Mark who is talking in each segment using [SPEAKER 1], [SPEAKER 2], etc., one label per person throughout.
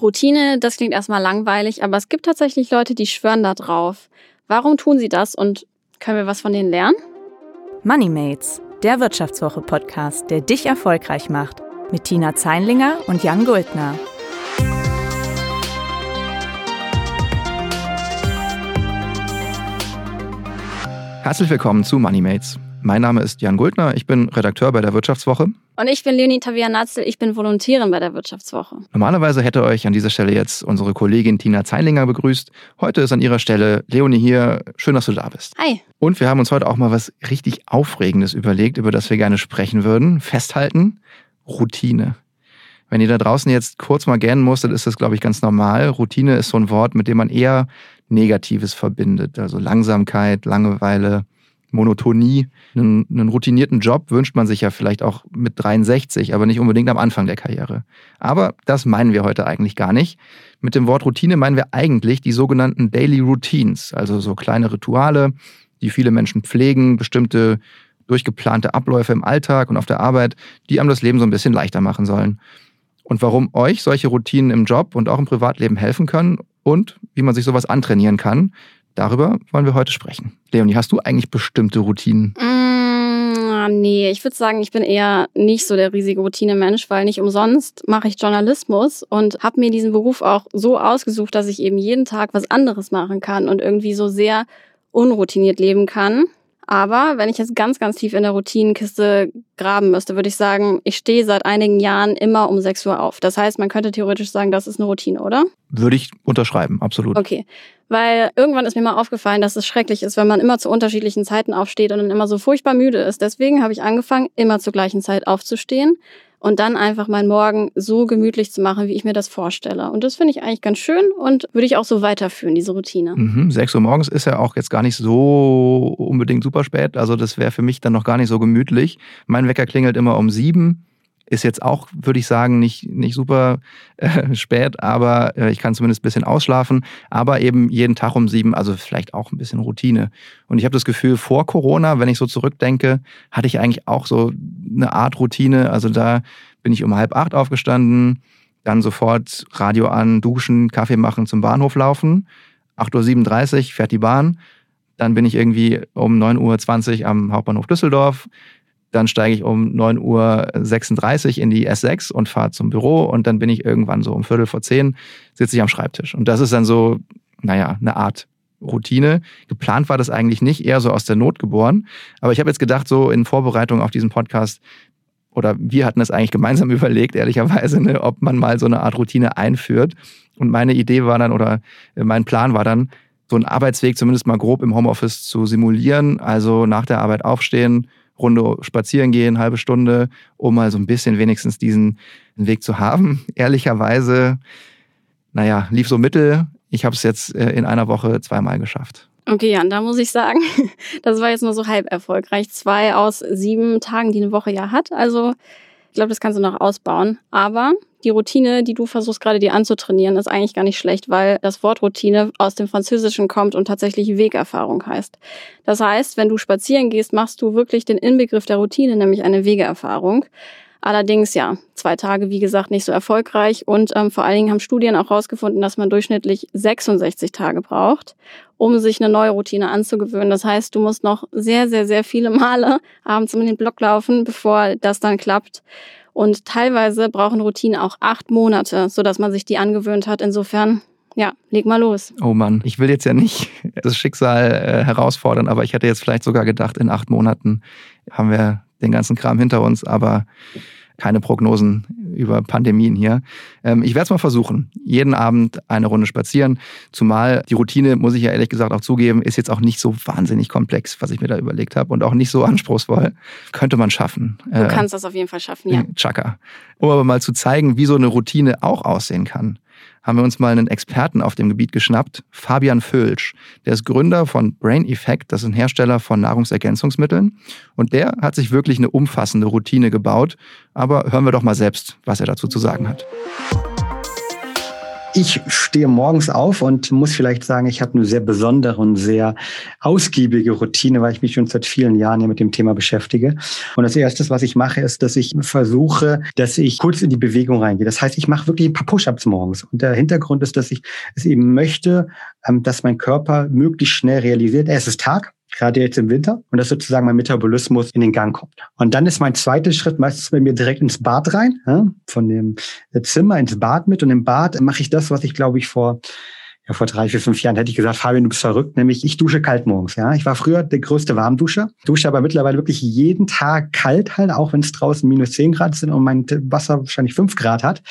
[SPEAKER 1] Routine, das klingt erstmal langweilig, aber es gibt tatsächlich Leute, die schwören da drauf. Warum tun sie das und können wir was von denen lernen?
[SPEAKER 2] Moneymates, der Wirtschaftswoche-Podcast, der dich erfolgreich macht. Mit Tina Zeinlinger und Jan Guldner.
[SPEAKER 3] Herzlich willkommen zu Moneymates. Mein Name ist Jan Guldner, ich bin Redakteur bei der Wirtschaftswoche.
[SPEAKER 1] Und ich bin Leonie Tavianatzel, ich bin Volontärin bei der Wirtschaftswoche.
[SPEAKER 3] Normalerweise hätte euch an dieser Stelle jetzt unsere Kollegin Tina Zeilinger begrüßt. Heute ist an ihrer Stelle Leonie hier. Schön, dass du da bist.
[SPEAKER 1] Hi.
[SPEAKER 3] Und wir haben uns heute auch mal was richtig Aufregendes überlegt, über das wir gerne sprechen würden. Festhalten, Routine. Wenn ihr da draußen jetzt kurz mal gähnen musstet, ist das, glaube ich, ganz normal. Routine ist so ein Wort, mit dem man eher Negatives verbindet. Also Langsamkeit, Langeweile, Monotonie. Einen, einen, routinierten Job wünscht man sich ja vielleicht auch mit 63, aber nicht unbedingt am Anfang der Karriere. Aber das meinen wir heute eigentlich gar nicht. Mit dem Wort Routine meinen wir eigentlich die sogenannten Daily Routines, also so kleine Rituale, die viele Menschen pflegen, bestimmte durchgeplante Abläufe im Alltag und auf der Arbeit, die einem das Leben so ein bisschen leichter machen sollen. Und warum euch solche Routinen im Job und auch im Privatleben helfen können und wie man sich sowas antrainieren kann, Darüber wollen wir heute sprechen. Leonie, hast du eigentlich bestimmte Routinen?
[SPEAKER 1] Mm, nee, ich würde sagen, ich bin eher nicht so der riesige Routinemensch, weil nicht umsonst mache ich Journalismus und habe mir diesen Beruf auch so ausgesucht, dass ich eben jeden Tag was anderes machen kann und irgendwie so sehr unroutiniert leben kann. Aber wenn ich jetzt ganz, ganz tief in der Routinenkiste graben müsste, würde ich sagen, ich stehe seit einigen Jahren immer um 6 Uhr auf. Das heißt, man könnte theoretisch sagen, das ist eine Routine, oder?
[SPEAKER 3] Würde ich unterschreiben, absolut.
[SPEAKER 1] Okay. Weil irgendwann ist mir mal aufgefallen, dass es schrecklich ist, wenn man immer zu unterschiedlichen Zeiten aufsteht und dann immer so furchtbar müde ist. Deswegen habe ich angefangen, immer zur gleichen Zeit aufzustehen und dann einfach meinen Morgen so gemütlich zu machen, wie ich mir das vorstelle. Und das finde ich eigentlich ganz schön und würde ich auch so weiterführen, diese Routine.
[SPEAKER 3] Mhm, 6 Uhr morgens ist ja auch jetzt gar nicht so unbedingt super spät. Also das wäre für mich dann noch gar nicht so gemütlich. Mein Wecker klingelt immer um sieben. Ist jetzt auch, würde ich sagen, nicht, nicht super äh, spät, aber äh, ich kann zumindest ein bisschen ausschlafen. Aber eben jeden Tag um sieben, also vielleicht auch ein bisschen Routine. Und ich habe das Gefühl, vor Corona, wenn ich so zurückdenke, hatte ich eigentlich auch so eine Art Routine. Also da bin ich um halb acht aufgestanden, dann sofort Radio an, duschen, Kaffee machen, zum Bahnhof laufen. 8.37 Uhr fährt die Bahn. Dann bin ich irgendwie um 9.20 Uhr am Hauptbahnhof Düsseldorf dann steige ich um 9.36 Uhr in die S6 und fahre zum Büro und dann bin ich irgendwann so um Viertel vor zehn, sitze ich am Schreibtisch. Und das ist dann so, naja, eine Art Routine. Geplant war das eigentlich nicht, eher so aus der Not geboren. Aber ich habe jetzt gedacht, so in Vorbereitung auf diesen Podcast, oder wir hatten das eigentlich gemeinsam überlegt, ehrlicherweise, ne, ob man mal so eine Art Routine einführt. Und meine Idee war dann, oder mein Plan war dann, so einen Arbeitsweg zumindest mal grob im Homeoffice zu simulieren. Also nach der Arbeit aufstehen, Runde spazieren gehen, halbe Stunde, um mal so ein bisschen wenigstens diesen Weg zu haben. Ehrlicherweise, naja, lief so mittel. Ich habe es jetzt äh, in einer Woche zweimal geschafft.
[SPEAKER 1] Okay, Jan, da muss ich sagen, das war jetzt nur so halb erfolgreich. Zwei aus sieben Tagen, die eine Woche ja hat. Also ich glaube, das kannst du noch ausbauen. Aber die Routine, die du versuchst gerade dir anzutrainieren, ist eigentlich gar nicht schlecht, weil das Wort Routine aus dem Französischen kommt und tatsächlich Wegerfahrung heißt. Das heißt, wenn du spazieren gehst, machst du wirklich den Inbegriff der Routine, nämlich eine Wegeerfahrung. Allerdings ja, zwei Tage, wie gesagt, nicht so erfolgreich und ähm, vor allen Dingen haben Studien auch herausgefunden, dass man durchschnittlich 66 Tage braucht, um sich eine neue Routine anzugewöhnen. Das heißt, du musst noch sehr, sehr, sehr viele Male abends um den Block laufen, bevor das dann klappt. Und teilweise brauchen Routinen auch acht Monate, sodass man sich die angewöhnt hat. Insofern, ja, leg mal los.
[SPEAKER 3] Oh Mann, ich will jetzt ja nicht das Schicksal äh, herausfordern, aber ich hätte jetzt vielleicht sogar gedacht, in acht Monaten haben wir den ganzen Kram hinter uns, aber keine Prognosen über Pandemien hier. Ähm, ich werde es mal versuchen. Jeden Abend eine Runde spazieren. Zumal die Routine, muss ich ja ehrlich gesagt auch zugeben, ist jetzt auch nicht so wahnsinnig komplex, was ich mir da überlegt habe und auch nicht so anspruchsvoll. Könnte man schaffen.
[SPEAKER 1] Du äh, kannst das auf jeden Fall schaffen, ja.
[SPEAKER 3] Chaka. Um aber mal zu zeigen, wie so eine Routine auch aussehen kann haben wir uns mal einen Experten auf dem Gebiet geschnappt, Fabian Völsch. Der ist Gründer von Brain Effect, das ist ein Hersteller von Nahrungsergänzungsmitteln. Und der hat sich wirklich eine umfassende Routine gebaut. Aber hören wir doch mal selbst, was er dazu zu sagen hat.
[SPEAKER 4] Ich stehe morgens auf und muss vielleicht sagen, ich habe eine sehr besondere und sehr ausgiebige Routine, weil ich mich schon seit vielen Jahren hier mit dem Thema beschäftige. Und das Erste, was ich mache, ist, dass ich versuche, dass ich kurz in die Bewegung reingehe. Das heißt, ich mache wirklich ein paar Push-ups morgens. Und der Hintergrund ist, dass ich es eben möchte, ähm, dass mein Körper möglichst schnell realisiert, es ist Tag, gerade jetzt im Winter, und dass sozusagen mein Metabolismus in den Gang kommt. Und dann ist mein zweiter Schritt meistens bei mir direkt ins Bad rein, von dem Zimmer ins Bad mit. Und im Bad mache ich das, was ich glaube ich vor ja, vor drei, vier, fünf Jahren hätte ich gesagt, Fabian, du bist verrückt, nämlich ich dusche kalt morgens. Ja, ich war früher der größte Warmduscher, dusche aber mittlerweile wirklich jeden Tag kalt halt, auch wenn es draußen minus zehn Grad sind und mein Wasser wahrscheinlich fünf Grad hat.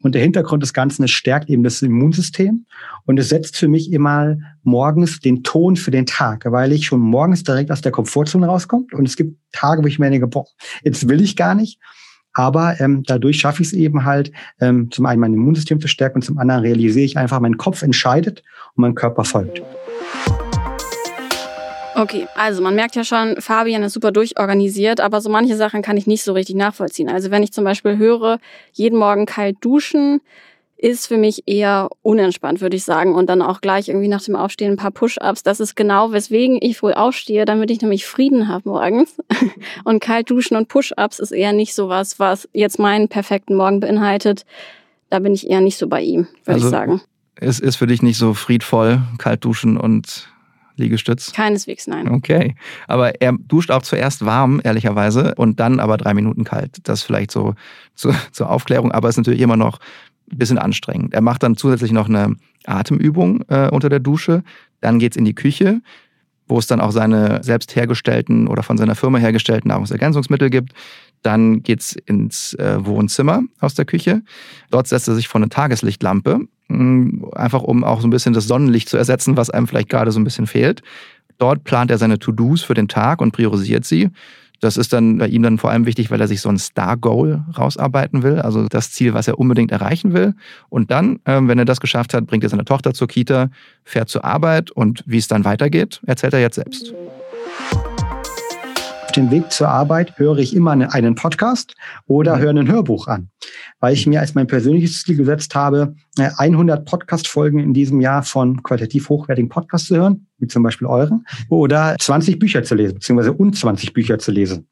[SPEAKER 4] Und der Hintergrund des Ganzen, es stärkt eben das Immunsystem und es setzt für mich immer morgens den Ton für den Tag, weil ich schon morgens direkt aus der Komfortzone rauskomme. Und es gibt Tage, wo ich mir denke, boah, jetzt will ich gar nicht. Aber ähm, dadurch schaffe ich es eben halt, ähm, zum einen mein Immunsystem zu stärken und zum anderen realisiere ich einfach, mein Kopf entscheidet und mein Körper folgt.
[SPEAKER 1] Okay, also man merkt ja schon, Fabian ist super durchorganisiert, aber so manche Sachen kann ich nicht so richtig nachvollziehen. Also wenn ich zum Beispiel höre, jeden Morgen kalt duschen, ist für mich eher unentspannt, würde ich sagen. Und dann auch gleich irgendwie nach dem Aufstehen ein paar Push-ups. Das ist genau, weswegen ich früh aufstehe, damit ich nämlich Frieden habe morgens. Und kalt duschen und Push-ups ist eher nicht so was, was jetzt meinen perfekten Morgen beinhaltet. Da bin ich eher nicht so bei ihm, würde also, ich sagen.
[SPEAKER 3] Es ist für dich nicht so friedvoll, kalt duschen und Liegestütz?
[SPEAKER 1] Keineswegs, nein.
[SPEAKER 3] Okay. Aber er duscht auch zuerst warm, ehrlicherweise, und dann aber drei Minuten kalt. Das vielleicht so zur, zur Aufklärung, aber es ist natürlich immer noch ein bisschen anstrengend. Er macht dann zusätzlich noch eine Atemübung äh, unter der Dusche. Dann geht's in die Küche, wo es dann auch seine selbst hergestellten oder von seiner Firma hergestellten Nahrungsergänzungsmittel gibt. Dann geht's ins äh, Wohnzimmer aus der Küche. Dort setzt er sich vor eine Tageslichtlampe, mh, mm, einfach um auch so ein bisschen das Sonnenlicht zu ersetzen, was einem vielleicht gerade so ein bisschen fehlt. Dort plant er seine To-Dos für den Tag und priorisiert sie. Das ist dann bei ihm dann vor allem wichtig, weil er sich so ein Star-Goal rausarbeiten will, also das Ziel, was er unbedingt erreichen will. Und dann, ähm, wenn er das geschafft hat, bringt er seine Tochter zur Kita, fährt zur Arbeit und wie es dann weitergeht, erzählt er jetzt selbst
[SPEAKER 4] dem Weg zur Arbeit höre ich immer einen Podcast oder mhm. höre ein Hörbuch an, weil ich mir als mein persönliches Ziel gesetzt habe, 100 äh, Podcast-Folgen in diesem Jahr von qualitativ hochwertigen Podcasts zu hören, wie zum Beispiel euren, oder 20 Bücher zu lesen, beziehungsweise und 20 Bücher zu lesen.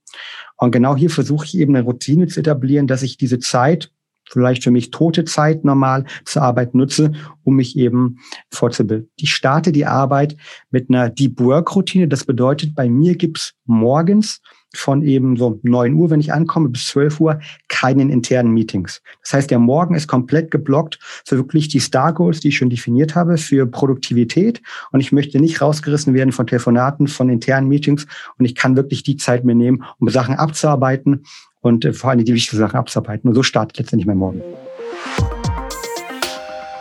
[SPEAKER 4] Und genau hier versuche ich eben eine Routine zu etablieren, dass ich diese Zeit vielleicht für mich tote Zeit normal zur Arbeit nutze, um mich eben fortzubilden. Ich starte die Arbeit mit einer Deep Work Routine. Das bedeutet, bei mir gibt's morgens von eben so neun Uhr, wenn ich ankomme, bis zwölf Uhr keinen internen Meetings. Das heißt, der Morgen ist komplett geblockt für wirklich die Star Goals, die ich schon definiert habe, für Produktivität. Und ich möchte nicht rausgerissen werden von Telefonaten, von internen Meetings. Und ich kann wirklich die Zeit mir nehmen, um Sachen abzuarbeiten und äh, vor allem die wichtigen Sachen abzuarbeiten. Und so startet letztendlich mein Morgen.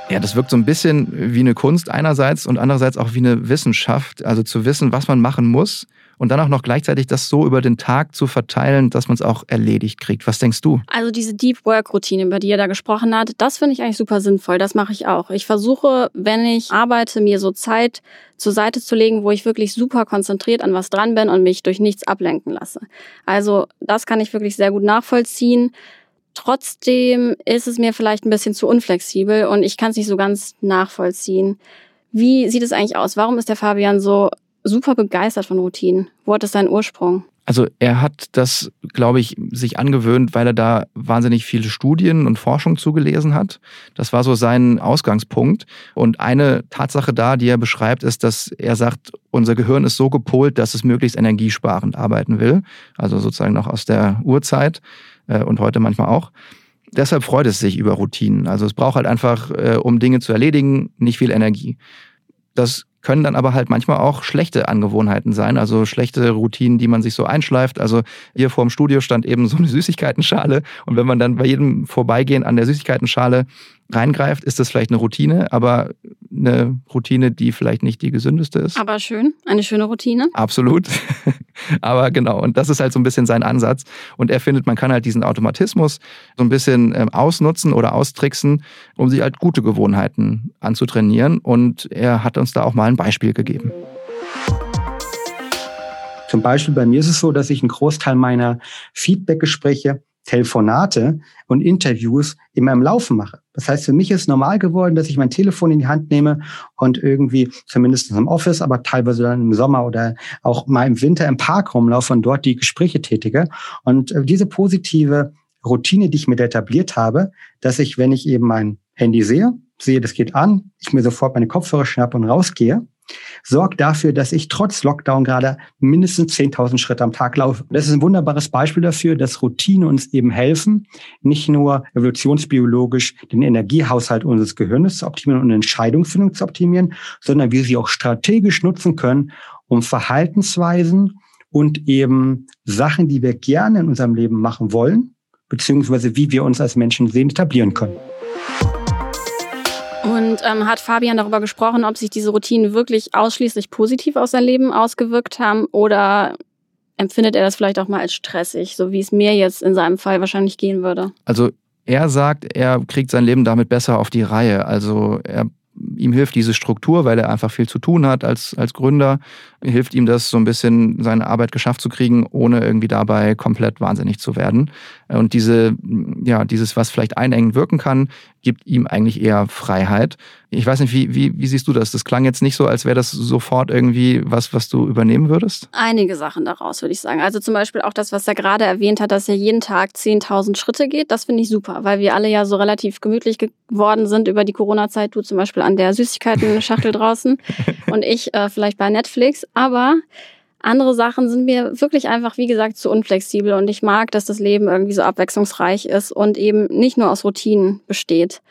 [SPEAKER 3] Ja, das wirkt so ein bisschen wie eine Kunst einerseits und andererseits auch wie eine Wissenschaft. Also zu wissen, was man machen muss und dann auch noch gleichzeitig das so über den Tag zu verteilen, dass man es auch erledigt kriegt. Was denkst du?
[SPEAKER 1] Also diese Deep Work Routine, über die er da gesprochen hat, das finde ich eigentlich super sinnvoll. Das mache ich auch. Ich versuche, wenn ich arbeite, mir so Zeit zur Seite zu legen, wo ich wirklich super konzentriert an was dran bin und mich durch nichts ablenken lasse. Also das kann ich wirklich sehr gut nachvollziehen. Trotzdem ist es mir vielleicht ein bisschen zu unflexibel und ich kann es nicht so ganz nachvollziehen. Wie sieht es eigentlich aus? Warum ist der Fabian so super begeistert von Routinen. Wo hat es seinen Ursprung?
[SPEAKER 3] Also er hat das, glaube ich, sich angewöhnt, weil er da wahnsinnig viele Studien und Forschung zugelesen hat. Das war so sein Ausgangspunkt. Und eine Tatsache da, die er beschreibt, ist, dass er sagt, unser Gehirn ist so gepolt, dass es möglichst energiesparend arbeiten will. Also sozusagen noch aus der Urzeit äh, und heute manchmal auch. Deshalb freut es sich über Routinen. Also es braucht halt einfach, äh, um Dinge zu erledigen, nicht viel Energie. Das können dann aber halt manchmal auch schlechte Angewohnheiten sein, also schlechte Routinen, die man sich so einschleift. Also hier vor dem Studio stand eben so eine Süßigkeitenschale und wenn man dann bei jedem Vorbeigehen an der Süßigkeitenschale reingreift, ist das vielleicht eine Routine, aber eine Routine, die vielleicht nicht die gesündeste ist.
[SPEAKER 1] Aber schön, eine schöne Routine.
[SPEAKER 3] Absolut. aber genau, und das ist halt so ein bisschen sein Ansatz. Und er findet, man kann halt diesen Automatismus so ein bisschen ähm, ausnutzen oder austricksen, um sich halt gute Gewohnheiten anzutrainieren. Und er hat uns da auch mal ein Beispiel gegeben.
[SPEAKER 4] Zum Beispiel bei mir ist es so, dass ich einen Großteil meiner Feedbackgespräche Telefonate und Interviews in meinem Laufen mache. Das heißt, für mich ist normal geworden, dass ich mein Telefon in die Hand nehme und irgendwie, zumindest im Office, aber teilweise dann im Sommer oder auch mal im Winter im Park rumlaufe und dort die Gespräche tätige. Und äh, diese positive Routine, die ich mir etabliert habe, dass ich, wenn ich eben mein Handy sehe, sehe, das geht an, ich mir sofort meine Kopfhörer schnappe und rausgehe, sorgt dafür, dass ich trotz Lockdown gerade mindestens 10.000 Schritte am Tag laufe. Das ist ein wunderbares Beispiel dafür, dass Routine uns eben helfen, nicht nur evolutionsbiologisch den Energiehaushalt unseres Gehirns zu optimieren und Entscheidungsfindung zu optimieren, sondern wir sie auch strategisch nutzen können, um Verhaltensweisen und eben Sachen, die wir gerne in unserem Leben machen wollen, beziehungsweise wie wir uns als Menschen sehen, etablieren können.
[SPEAKER 1] Und ähm, hat Fabian darüber gesprochen, ob sich diese Routinen wirklich ausschließlich positiv auf sein Leben ausgewirkt haben oder empfindet er das vielleicht auch mal als stressig, so wie es mir jetzt in seinem Fall wahrscheinlich gehen würde?
[SPEAKER 3] Also er sagt, er kriegt sein Leben damit besser auf die Reihe. Also er ihm hilft diese Struktur, weil er einfach viel zu tun hat als, als Gründer, hilft ihm das so ein bisschen, seine Arbeit geschafft zu kriegen, ohne irgendwie dabei komplett wahnsinnig zu werden. Und diese, ja, dieses, was vielleicht einengend wirken kann, gibt ihm eigentlich eher Freiheit. Ich weiß nicht, wie, wie, wie siehst du das? Das klang jetzt nicht so, als wäre das sofort irgendwie was, was du übernehmen würdest?
[SPEAKER 1] Einige Sachen daraus, würde ich sagen. Also zum Beispiel auch das, was er gerade erwähnt hat, dass er jeden Tag 10.000 Schritte geht. Das finde ich super, weil wir alle ja so relativ gemütlich geworden sind über die Corona-Zeit. Du zum Beispiel an der Süßigkeiten-Schachtel draußen und ich äh, vielleicht bei Netflix. Aber andere Sachen sind mir wirklich einfach, wie gesagt, zu unflexibel und ich mag, dass das Leben irgendwie so abwechslungsreich ist und eben nicht nur aus Routinen besteht.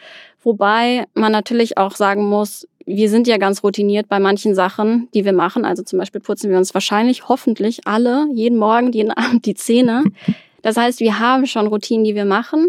[SPEAKER 1] Wobei man natürlich auch sagen muss, wir sind ja ganz routiniert bei manchen Sachen, die wir machen. Also zum Beispiel putzen wir uns wahrscheinlich, hoffentlich alle, jeden Morgen, jeden Abend die Zähne. Das heißt, wir haben schon Routinen, die wir machen.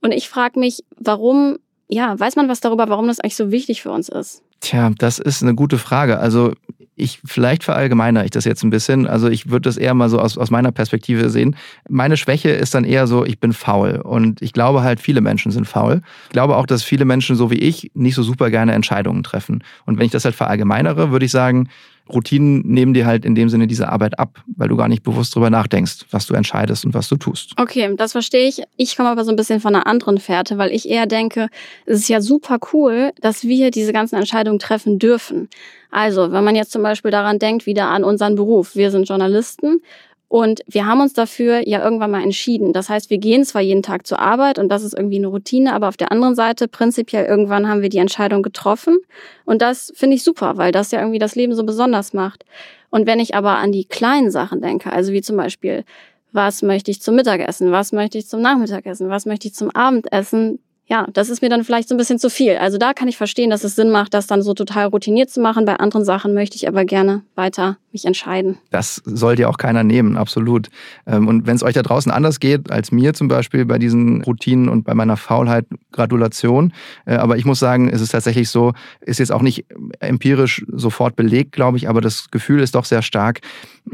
[SPEAKER 1] Und ich frage mich, warum, ja, weiß man was darüber, warum das eigentlich so wichtig für uns ist?
[SPEAKER 3] Tja, das ist eine gute Frage. Also ich vielleicht verallgemeinere ich das jetzt ein bisschen. Also ich würde das eher mal so aus, aus meiner Perspektive sehen. Meine Schwäche ist dann eher so, ich bin faul. Und ich glaube halt, viele Menschen sind faul. Ich glaube auch, dass viele Menschen, so wie ich, nicht so super gerne Entscheidungen treffen. Und wenn ich das halt verallgemeinere, würde ich sagen, Routinen nehmen dir halt in dem Sinne diese Arbeit ab, weil du gar nicht bewusst drüber nachdenkst, was du entscheidest und was du tust.
[SPEAKER 1] Okay, das verstehe ich. Ich komme aber so ein bisschen von einer anderen Fährte, weil ich eher denke, es ist ja super cool, dass wir diese ganzen Entscheidungen treffen dürfen. Also, wenn man jetzt zum Beispiel daran denkt, wieder an unseren Beruf. Wir sind Journalisten und wir haben uns dafür ja irgendwann mal entschieden. Das heißt, wir gehen zwar jeden Tag zur Arbeit und das ist irgendwie eine Routine, aber auf der anderen Seite prinzipiell irgendwann haben wir die Entscheidung getroffen. Und das finde ich super, weil das ja irgendwie das Leben so besonders macht. Und wenn ich aber an die kleinen Sachen denke, also wie zum Beispiel, was möchte ich zum Mittagessen, was möchte ich zum Nachmittagessen, was möchte ich zum Abendessen, ja, das ist mir dann vielleicht so ein bisschen zu viel. Also da kann ich verstehen, dass es Sinn macht, das dann so total routiniert zu machen. Bei anderen Sachen möchte ich aber gerne weiter mich entscheiden.
[SPEAKER 3] Das soll dir auch keiner nehmen, absolut. Ähm, und wenn es euch da draußen anders geht als mir zum Beispiel bei diesen Routinen und bei meiner Faulheit, Gratulation. Äh, aber ich muss sagen, es ist tatsächlich so, ist jetzt auch nicht empirisch sofort belegt, glaube ich, aber das Gefühl ist doch sehr stark.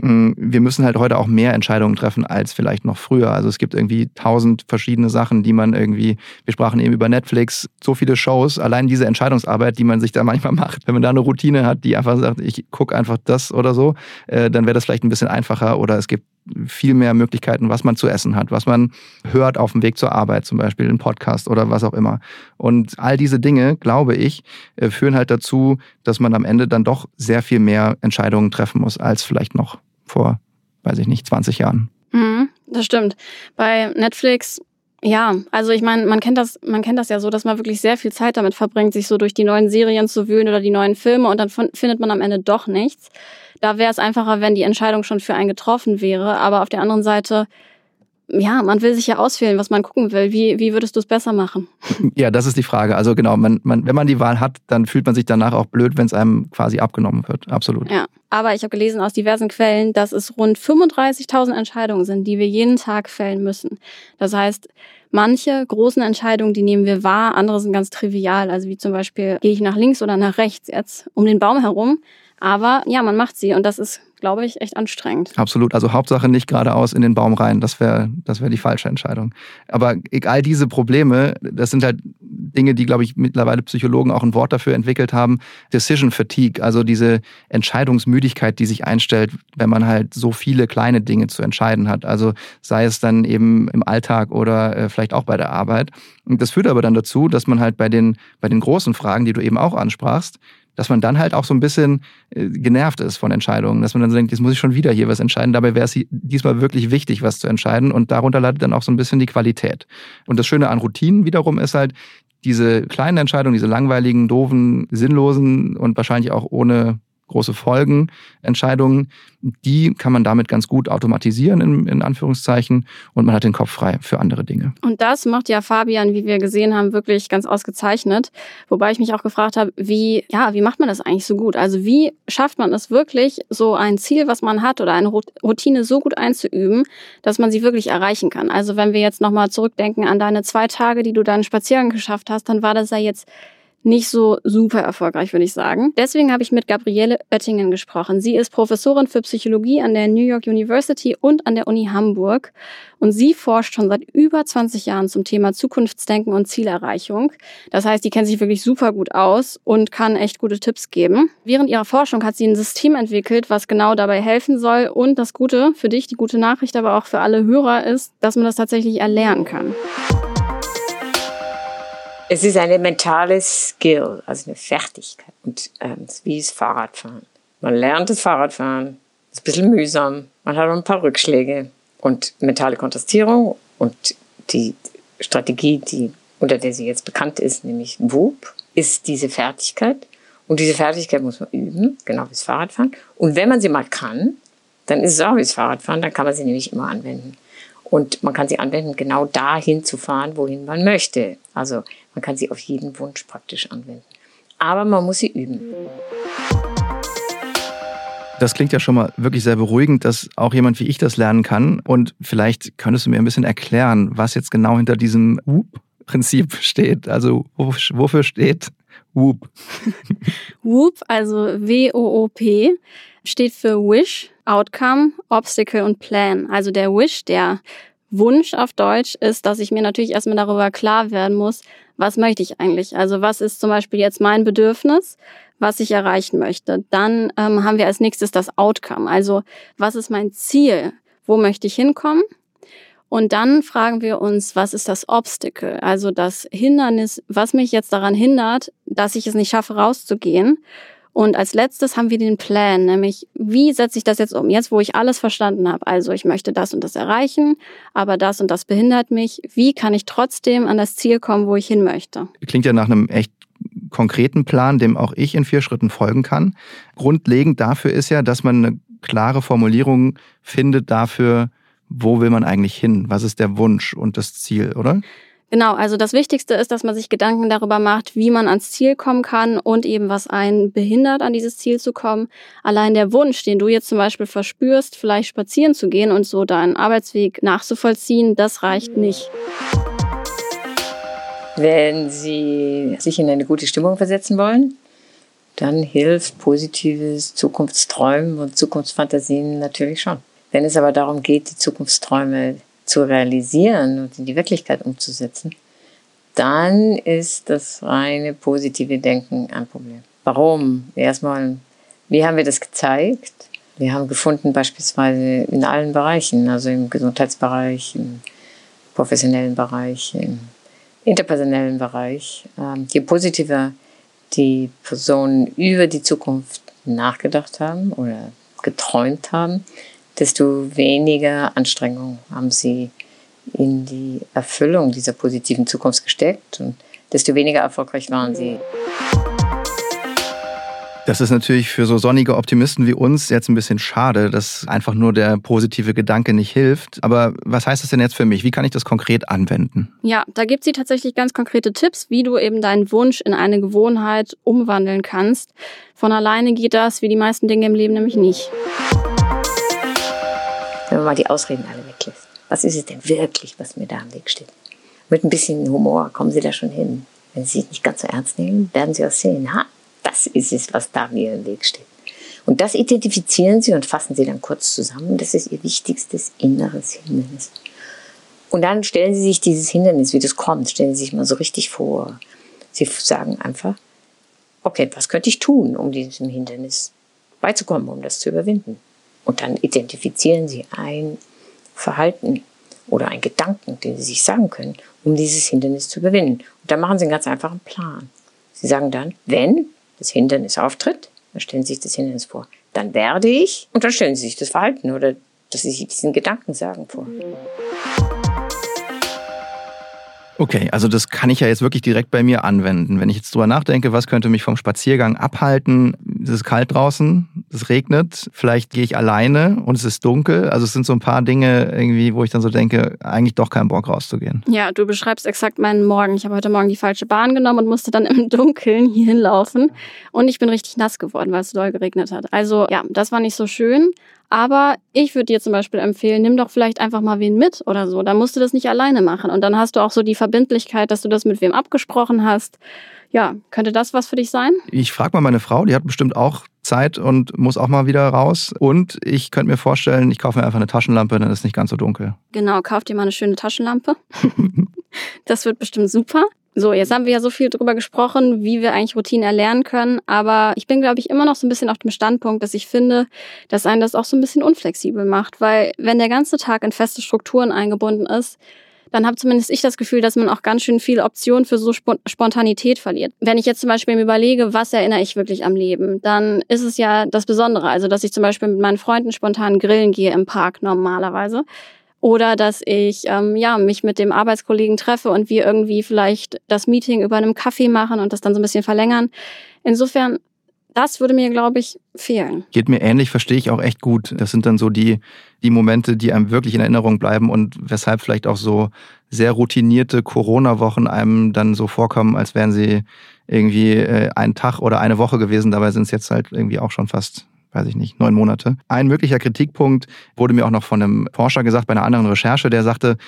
[SPEAKER 3] Mm, wir müssen halt heute auch mehr Entscheidungen treffen als vielleicht noch früher. Also es gibt irgendwie tausend verschiedene Sachen, die man irgendwie, wir sprachen eben über Netflix, so viele Shows, allein diese Entscheidungsarbeit, die man sich da manchmal macht, wenn man da eine Routine hat, die einfach sagt, ich gucke einfach das oder so, äh, dann wäre das vielleicht ein bisschen einfacher oder es gibt viel mehr Möglichkeiten, was man zu essen hat, was man hört auf dem Weg zur Arbeit, zum Beispiel ein Podcast oder was auch immer. Und all diese Dinge, glaube ich, äh, führen halt dazu, dass man am Ende dann doch sehr viel mehr Entscheidungen treffen muss, als vielleicht noch vor, weiß ich nicht, 20 Jahren.
[SPEAKER 1] Mhm, das stimmt. Bei Netflix ja, also ich meine, man kennt das, man kennt das ja so, dass man wirklich sehr viel Zeit damit verbringt, sich so durch die neuen Serien zu wühlen oder die neuen Filme und dann findet man am Ende doch nichts. Da wäre es einfacher, wenn die Entscheidung schon für einen getroffen wäre. Aber auf der anderen Seite ja, man will sich ja auswählen, was man gucken will. Wie, wie würdest du es besser machen?
[SPEAKER 3] Ja, das ist die Frage. Also genau, man, man, wenn man die Wahl hat, dann fühlt man sich danach auch blöd, wenn es einem quasi abgenommen wird. Absolut.
[SPEAKER 1] Ja, aber ich habe gelesen aus diversen Quellen, dass es rund 35.000 Entscheidungen sind, die wir jeden Tag fällen müssen. Das heißt, manche großen Entscheidungen, die nehmen wir wahr, andere sind ganz trivial. Also wie zum Beispiel, gehe ich nach links oder nach rechts jetzt um den Baum herum. Aber ja, man macht sie und das ist glaube ich, echt anstrengend.
[SPEAKER 3] Absolut. Also Hauptsache nicht geradeaus in den Baum rein. Das wäre das wäre die falsche Entscheidung. Aber egal diese Probleme, das sind halt Dinge, die, glaube ich, mittlerweile Psychologen auch ein Wort dafür entwickelt haben. Decision Fatigue, also diese Entscheidungsmüdigkeit, die sich einstellt, wenn man halt so viele kleine Dinge zu entscheiden hat. Also sei es dann eben im Alltag oder äh, vielleicht auch bei der Arbeit. Und das führt aber dann dazu, dass man halt bei den, bei den großen Fragen, die du eben auch ansprachst, dass man dann halt auch so ein bisschen äh, genervt ist von Entscheidungen, dass man dann denkt, jetzt muss ich schon wieder hier was entscheiden. Dabei wäre es diesmal wirklich wichtig, was zu entscheiden und darunter leidet dann auch so ein bisschen die Qualität. Und das Schöne an Routinen wiederum ist halt, diese kleinen Entscheidungen, diese langweiligen, doofen, sinnlosen und wahrscheinlich auch ohne große Folgen, Entscheidungen, die kann man damit ganz gut automatisieren, in, in, Anführungszeichen, und man hat den Kopf frei für andere Dinge.
[SPEAKER 1] Und das macht ja Fabian, wie wir gesehen haben, wirklich ganz ausgezeichnet. Wobei ich mich auch gefragt habe, wie, ja, wie macht man das eigentlich so gut? Also wie schafft man es wirklich, so ein Ziel, was man hat oder eine Routine so gut einzuüben, dass man sie wirklich erreichen kann? Also wenn wir jetzt nochmal zurückdenken an deine zwei Tage, die du dann spazieren geschafft hast, dann war das ja jetzt nicht so super erfolgreich, würde ich sagen. Deswegen habe ich mit Gabriele Oettingen gesprochen. Sie ist Professorin für Psychologie an der New York University und an der Uni Hamburg. Und sie forscht schon seit über 20 Jahren zum Thema Zukunftsdenken und Zielerreichung. Das heißt, die kennt sich wirklich super gut aus und kann echt gute Tipps geben. Während ihrer Forschung hat sie ein System entwickelt, was genau dabei helfen soll. Und das Gute für dich, die gute Nachricht aber auch für alle Hörer ist, dass man das tatsächlich erlernen kann.
[SPEAKER 5] Es ist eine mentale Skill, also eine Fertigkeit. Und ähm, wie das Fahrradfahren. Man lernt das Fahrradfahren, ist ein bisschen mühsam, man hat ein paar Rückschläge und mentale Kontrastierung und die Strategie, die, unter der sie jetzt bekannt ist, nämlich WUP, ist diese Fertigkeit. Und diese Fertigkeit muss man üben, genau wie das Fahrradfahren. Und wenn man sie mal kann, dann ist es auch wie das Fahrradfahren, dann kann man sie nämlich immer anwenden. Und man kann sie anwenden, genau dahin zu fahren, wohin man möchte. Also man kann sie auf jeden Wunsch praktisch anwenden. Aber man muss sie üben.
[SPEAKER 3] Das klingt ja schon mal wirklich sehr beruhigend, dass auch jemand wie ich das lernen kann. Und vielleicht könntest du mir ein bisschen erklären, was jetzt genau hinter diesem WOOP-Prinzip steht. Also wofür steht WOOP?
[SPEAKER 1] WOOP, also W-O-O-P, steht für Wish, Outcome, Obstacle und Plan. Also der Wish, der Wunsch auf Deutsch ist, dass ich mir natürlich erstmal darüber klar werden muss, was möchte ich eigentlich? Also was ist zum Beispiel jetzt mein Bedürfnis, was ich erreichen möchte? Dann ähm, haben wir als nächstes das Outcome. Also was ist mein Ziel? Wo möchte ich hinkommen? Und dann fragen wir uns, was ist das Obstacle? Also das Hindernis, was mich jetzt daran hindert, dass ich es nicht schaffe, rauszugehen. Und als letztes haben wir den Plan, nämlich wie setze ich das jetzt um? Jetzt, wo ich alles verstanden habe. Also ich möchte das und das erreichen, aber das und das behindert mich. Wie kann ich trotzdem an das Ziel kommen, wo ich hin möchte?
[SPEAKER 3] Klingt ja nach einem echt konkreten Plan, dem auch ich in vier Schritten folgen kann. Grundlegend dafür ist ja, dass man eine klare Formulierung findet dafür, wo will man eigentlich hin? Was ist der Wunsch und das Ziel, oder?
[SPEAKER 1] Genau, also das Wichtigste ist, dass man sich Gedanken darüber macht, wie man ans Ziel kommen kann und eben was einen behindert, an dieses Ziel zu kommen. Allein der Wunsch, den du jetzt zum Beispiel verspürst, vielleicht spazieren zu gehen und so deinen Arbeitsweg nachzuvollziehen, das reicht nicht.
[SPEAKER 5] Wenn Sie sich in eine gute Stimmung versetzen wollen, dann hilft positives Zukunftsträumen und Zukunftsfantasien natürlich schon. Wenn es aber darum geht, die Zukunftsträume zu realisieren und in die Wirklichkeit umzusetzen, dann ist das reine positive Denken ein Problem. Warum? Erstmal, wie haben wir das gezeigt? Wir haben gefunden, beispielsweise in allen Bereichen, also im Gesundheitsbereich, im professionellen Bereich, im interpersonellen Bereich, ähm, je positiver die Personen über die Zukunft nachgedacht haben oder geträumt haben, desto weniger Anstrengung haben sie in die Erfüllung dieser positiven Zukunft gesteckt und desto weniger erfolgreich waren sie.
[SPEAKER 3] Das ist natürlich für so sonnige Optimisten wie uns jetzt ein bisschen schade, dass einfach nur der positive Gedanke nicht hilft. Aber was heißt das denn jetzt für mich? Wie kann ich das konkret anwenden?
[SPEAKER 1] Ja, da gibt sie tatsächlich ganz konkrete Tipps, wie du eben deinen Wunsch in eine Gewohnheit umwandeln kannst. Von alleine geht das, wie die meisten Dinge im Leben nämlich nicht
[SPEAKER 5] wenn man mal die Ausreden alle weglässt. Was ist es denn wirklich, was mir da am Weg steht? Mit ein bisschen Humor kommen Sie da schon hin. Wenn Sie sich nicht ganz so ernst nehmen, werden Sie auch sehen, ha, das ist es, was da mir im Weg steht. Und das identifizieren Sie und fassen Sie dann kurz zusammen. Das ist Ihr wichtigstes inneres Hindernis. Und dann stellen Sie sich dieses Hindernis, wie das kommt, stellen Sie sich mal so richtig vor. Sie sagen einfach, okay, was könnte ich tun, um diesem Hindernis beizukommen, um das zu überwinden? Und dann identifizieren Sie ein Verhalten oder einen Gedanken, den Sie sich sagen können, um dieses Hindernis zu überwinden. Und dann machen Sie einen ganz einfachen Plan. Sie sagen dann, wenn das Hindernis auftritt, dann stellen Sie sich das Hindernis vor. Dann werde ich, und dann stellen Sie sich das Verhalten oder dass Sie sich diesen Gedanken sagen vor.
[SPEAKER 3] Okay, also das kann ich ja jetzt wirklich direkt bei mir anwenden. Wenn ich jetzt drüber nachdenke, was könnte mich vom Spaziergang abhalten? Es ist kalt draußen, es regnet, vielleicht gehe ich alleine und es ist dunkel. Also es sind so ein paar Dinge irgendwie, wo ich dann so denke, eigentlich doch keinen Bock rauszugehen.
[SPEAKER 1] Ja, du beschreibst exakt meinen Morgen. Ich habe heute Morgen die falsche Bahn genommen und musste dann im Dunkeln hier hinlaufen. Und ich bin richtig nass geworden, weil es doll geregnet hat. Also ja, das war nicht so schön. Aber ich würde dir zum Beispiel empfehlen, nimm doch vielleicht einfach mal wen mit oder so. Dann musst du das nicht alleine machen. Und dann hast du auch so die Verbindlichkeit, dass du das mit wem abgesprochen hast. Ja, könnte das was für dich sein?
[SPEAKER 3] Ich frage mal meine Frau, die hat bestimmt auch Zeit und muss auch mal wieder raus. Und ich könnte mir vorstellen, ich kaufe mir einfach eine Taschenlampe, dann ist es nicht ganz so dunkel.
[SPEAKER 1] Genau, kauf dir mal eine schöne Taschenlampe. das wird bestimmt super. So, jetzt haben wir ja so viel drüber gesprochen, wie wir eigentlich Routinen erlernen können. Aber ich bin, glaube ich, immer noch so ein bisschen auf dem Standpunkt, dass ich finde, dass einen das auch so ein bisschen unflexibel macht. Weil wenn der ganze Tag in feste Strukturen eingebunden ist, dann habe zumindest ich das Gefühl, dass man auch ganz schön viele Optionen für so Spontanität verliert. Wenn ich jetzt zum Beispiel mir überlege, was erinnere ich wirklich am Leben, dann ist es ja das Besondere. Also, dass ich zum Beispiel mit meinen Freunden spontan grillen gehe im Park normalerweise oder dass ich ähm, ja mich mit dem Arbeitskollegen treffe und wir irgendwie vielleicht das Meeting über einem Kaffee machen und das dann so ein bisschen verlängern. Insofern, das würde mir, glaube ich, fehlen.
[SPEAKER 3] Geht mir ähnlich, verstehe ich auch echt gut. Das sind dann so die, die Momente, die einem wirklich in Erinnerung bleiben und weshalb vielleicht auch so sehr routinierte Corona-Wochen einem dann so vorkommen, als wären sie irgendwie äh, ein Tag oder eine Woche gewesen. Dabei sind es jetzt halt irgendwie auch schon fast weiß ich nicht, neun Monate. Ein möglicher Kritikpunkt wurde mir auch noch von einem Forscher gesagt bei einer anderen Recherche, der sagte,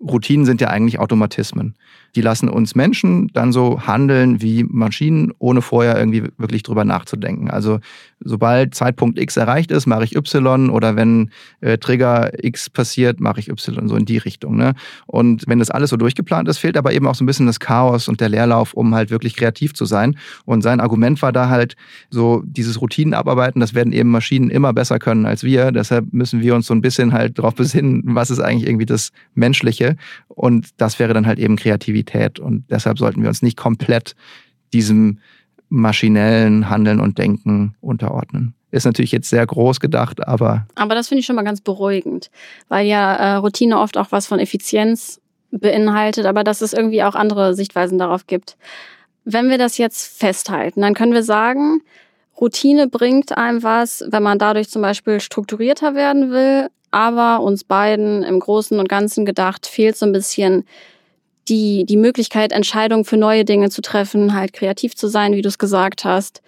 [SPEAKER 3] Routinen sind ja eigentlich Automatismen. Die lassen uns Menschen dann so handeln wie Maschinen, ohne vorher irgendwie wirklich drüber nachzudenken. Also sobald Zeitpunkt X erreicht ist, mache ich Y oder wenn äh, Trigger X passiert, mache ich Y, so in die Richtung. Ne? Und wenn das alles so durchgeplant ist, fehlt aber eben auch so ein bisschen das Chaos und der Leerlauf, um halt wirklich kreativ zu sein. Und sein Argument war da halt so, dieses Routinen abarbeiten, das werden eben Maschinen immer besser können als wir. Deshalb müssen wir uns so ein bisschen halt darauf besinnen, was ist eigentlich irgendwie das Menschliche. Und das wäre dann halt eben Kreativität. Und deshalb sollten wir uns nicht komplett diesem maschinellen Handeln und Denken unterordnen. Ist natürlich jetzt sehr groß gedacht, aber.
[SPEAKER 1] Aber das finde ich schon mal ganz beruhigend, weil ja äh, Routine oft auch was von Effizienz beinhaltet, aber dass es irgendwie auch andere Sichtweisen darauf gibt. Wenn wir das jetzt festhalten, dann können wir sagen, Routine bringt einem was, wenn man dadurch zum Beispiel strukturierter werden will, aber uns beiden im Großen und Ganzen gedacht fehlt so ein bisschen die, die Möglichkeit, Entscheidungen für neue Dinge zu treffen, halt kreativ zu sein, wie du es gesagt hast.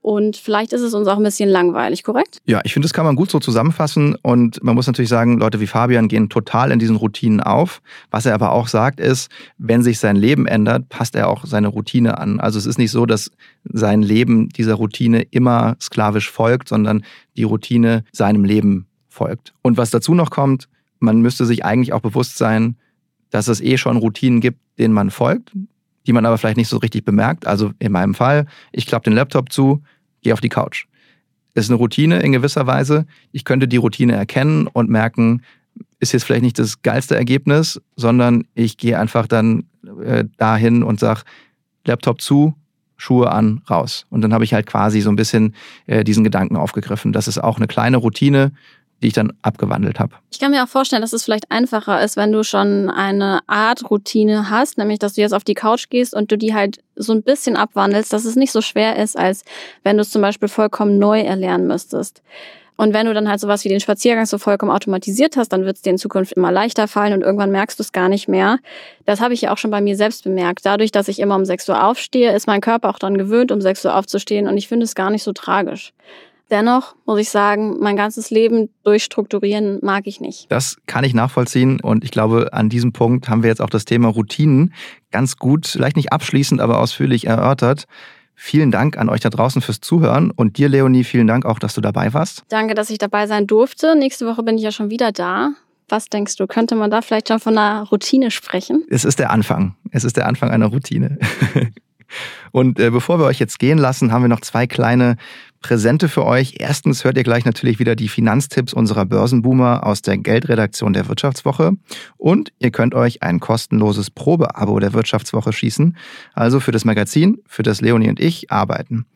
[SPEAKER 1] Und vielleicht ist es uns auch ein bisschen langweilig, korrekt?
[SPEAKER 3] Ja, ich finde, das kann man gut so zusammenfassen. Und man muss natürlich sagen, Leute wie Fabian gehen total in diesen Routinen auf. Was er aber auch sagt, ist, wenn sich sein Leben ändert, passt er auch seine Routine an. Also es ist nicht so, dass sein Leben dieser Routine immer sklavisch folgt, sondern die Routine seinem Leben folgt. Und was dazu noch kommt, man müsste sich eigentlich auch bewusst sein, dass es eh schon Routinen gibt, denen man folgt, die man aber vielleicht nicht so richtig bemerkt. Also in meinem Fall, ich klappe den Laptop zu, gehe auf die Couch. Ist eine Routine in gewisser Weise. Ich könnte die Routine erkennen und merken, ist jetzt vielleicht nicht das geilste Ergebnis, sondern ich gehe einfach dann äh, dahin und sage, Laptop zu, Schuhe an, raus. Und dann habe ich halt quasi so ein bisschen äh, diesen Gedanken aufgegriffen. Das ist auch eine kleine Routine, die ich dann abgewandelt habe.
[SPEAKER 1] Ich kann mir auch vorstellen, dass es vielleicht einfacher ist, wenn du schon eine Art Routine hast, nämlich dass du jetzt auf die Couch gehst und du die halt so ein bisschen abwandelst, dass es nicht so schwer ist, als wenn du es zum Beispiel vollkommen neu erlernen müsstest. Und wenn du dann halt sowas wie den Spaziergang so vollkommen automatisiert hast, dann wird es dir in Zukunft immer leichter fallen und irgendwann merkst du es gar nicht mehr. Das habe ich ja auch schon bei mir selbst bemerkt. Dadurch, dass ich immer um 6 Uhr aufstehe, ist mein Körper auch dann gewöhnt, um 6 Uhr aufzustehen und ich finde es gar nicht so tragisch. Dennoch muss ich sagen, mein ganzes Leben durchstrukturieren mag ich nicht.
[SPEAKER 3] Das kann ich nachvollziehen und ich glaube, an diesem Punkt haben wir jetzt auch das Thema Routinen ganz gut, vielleicht nicht abschließend, aber ausführlich erörtert. Vielen Dank an euch da draußen fürs Zuhören und dir, Leonie, vielen Dank auch, dass du dabei warst.
[SPEAKER 1] Danke, dass ich dabei sein durfte. Nächste Woche bin ich ja schon wieder da. Was denkst du, könnte man da vielleicht schon von einer Routine sprechen?
[SPEAKER 3] Es ist der Anfang. Es ist der Anfang einer Routine. Und äh, bevor wir euch jetzt gehen lassen, haben wir noch zwei kleine Präsente für euch. Erstens hört ihr gleich natürlich wieder die Finanztipps unserer Börsenboomer aus der Geldredaktion der Wirtschaftswoche. Und ihr könnt euch ein kostenloses Probeabo der Wirtschaftswoche schießen, also für das Magazin, für das Leonie und ich arbeiten.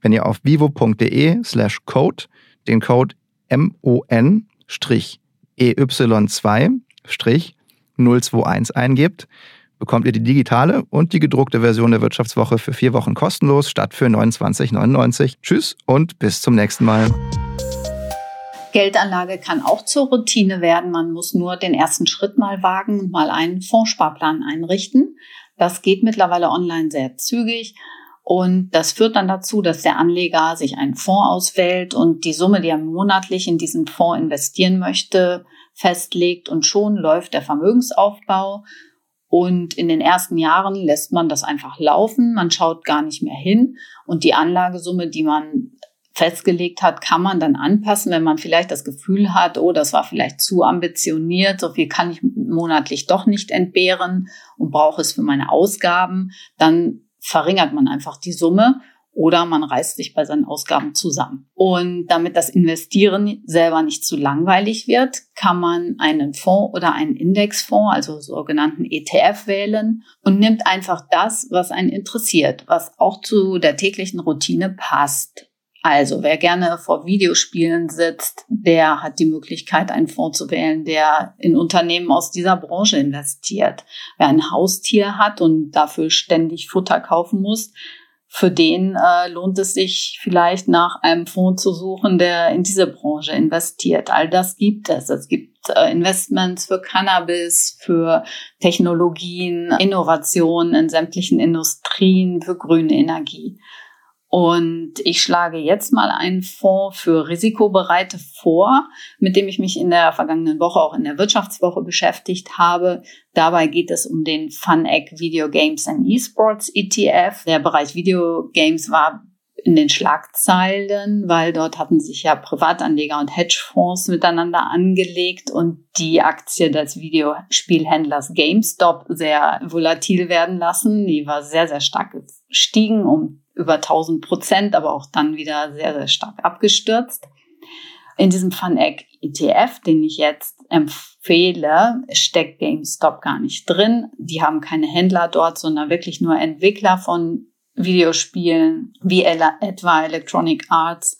[SPEAKER 3] Wenn ihr auf vivo.de slash code den Code MON-EY2-021 eingebt, bekommt ihr die digitale und die gedruckte Version der Wirtschaftswoche für vier Wochen kostenlos statt für 29,99. Tschüss und bis zum nächsten Mal.
[SPEAKER 6] Geldanlage kann auch zur Routine werden. Man muss nur den ersten Schritt mal wagen und mal einen Fondssparplan einrichten. Das geht mittlerweile online sehr zügig. Und das führt dann dazu, dass der Anleger sich einen Fonds auswählt und die Summe, die er monatlich in diesen Fonds investieren möchte, festlegt und schon läuft der Vermögensaufbau. Und in den ersten Jahren lässt man das einfach laufen. Man schaut gar nicht mehr hin. Und die Anlagesumme, die man festgelegt hat, kann man dann anpassen, wenn man vielleicht das Gefühl hat, oh, das war vielleicht zu ambitioniert, so viel kann ich monatlich doch nicht entbehren und brauche es für meine Ausgaben, dann verringert man einfach die Summe oder man reißt sich bei seinen Ausgaben zusammen. Und damit das Investieren selber nicht zu langweilig wird, kann man einen Fonds oder einen Indexfonds, also sogenannten ETF wählen und nimmt einfach das, was einen interessiert, was auch zu der täglichen Routine passt. Also wer gerne vor Videospielen sitzt, der hat die Möglichkeit, einen Fonds zu wählen, der in Unternehmen aus dieser Branche investiert. Wer ein Haustier hat und dafür ständig Futter kaufen muss, für den äh, lohnt es sich vielleicht nach einem Fonds zu suchen, der in diese Branche investiert. All das gibt es. Es gibt äh, Investments für Cannabis, für Technologien, Innovationen in sämtlichen Industrien, für grüne Energie. Und ich schlage jetzt mal einen Fonds für Risikobereite vor, mit dem ich mich in der vergangenen Woche auch in der Wirtschaftswoche beschäftigt habe. Dabei geht es um den FunEgg Video Games and Esports ETF. Der Bereich Video Games war in den Schlagzeilen, weil dort hatten sich ja Privatanleger und Hedgefonds miteinander angelegt und die Aktie des Videospielhändlers GameStop sehr volatil werden lassen. Die war sehr, sehr stark gestiegen um über 1000 Prozent, aber auch dann wieder sehr, sehr stark abgestürzt. In diesem FunEgg ETF, den ich jetzt empfehle, steckt GameStop gar nicht drin. Die haben keine Händler dort, sondern wirklich nur Entwickler von Videospielen wie etwa Electronic Arts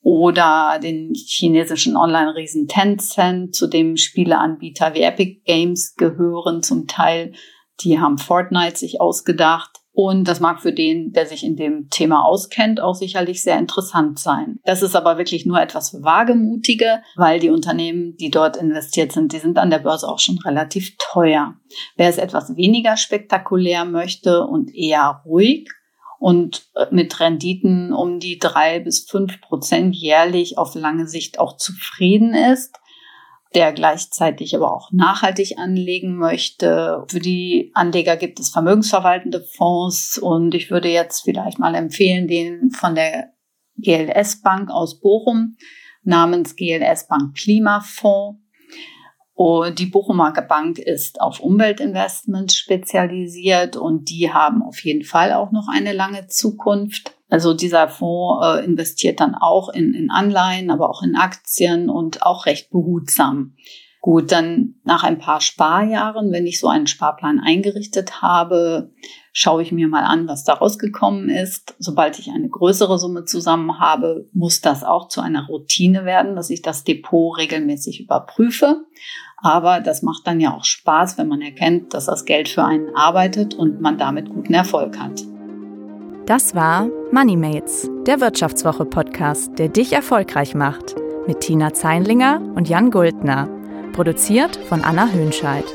[SPEAKER 6] oder den chinesischen Online-Riesen Tencent, zu dem Spieleanbieter wie Epic Games gehören zum Teil. Die haben Fortnite sich ausgedacht. Und das mag für den, der sich in dem Thema auskennt, auch sicherlich sehr interessant sein. Das ist aber wirklich nur etwas Wagemutige, weil die Unternehmen, die dort investiert sind, die sind an der Börse auch schon relativ teuer. Wer es etwas weniger spektakulär möchte und eher ruhig und mit Renditen um die drei bis fünf Prozent jährlich auf lange Sicht auch zufrieden ist, der gleichzeitig aber auch nachhaltig anlegen möchte. Für die Anleger gibt es vermögensverwaltende Fonds und ich würde jetzt vielleicht mal empfehlen, den von der GLS Bank aus Bochum namens GLS Bank Klimafonds. Und die Bochumer Bank ist auf Umweltinvestments spezialisiert und die haben auf jeden Fall auch noch eine lange Zukunft. Also dieser Fonds äh, investiert dann auch in, in Anleihen, aber auch in Aktien und auch recht behutsam. Gut, dann nach ein paar Sparjahren, wenn ich so einen Sparplan eingerichtet habe, schaue ich mir mal an, was da rausgekommen ist. Sobald ich eine größere Summe zusammen habe, muss das auch zu einer Routine werden, dass ich das Depot regelmäßig überprüfe. Aber das macht dann ja auch Spaß, wenn man erkennt, dass das Geld für einen arbeitet und man damit guten Erfolg hat.
[SPEAKER 2] Das war MoneyMates, der Wirtschaftswoche-Podcast, der dich erfolgreich macht. Mit Tina Zeinlinger und Jan Guldner. Produziert von Anna Höhnscheid.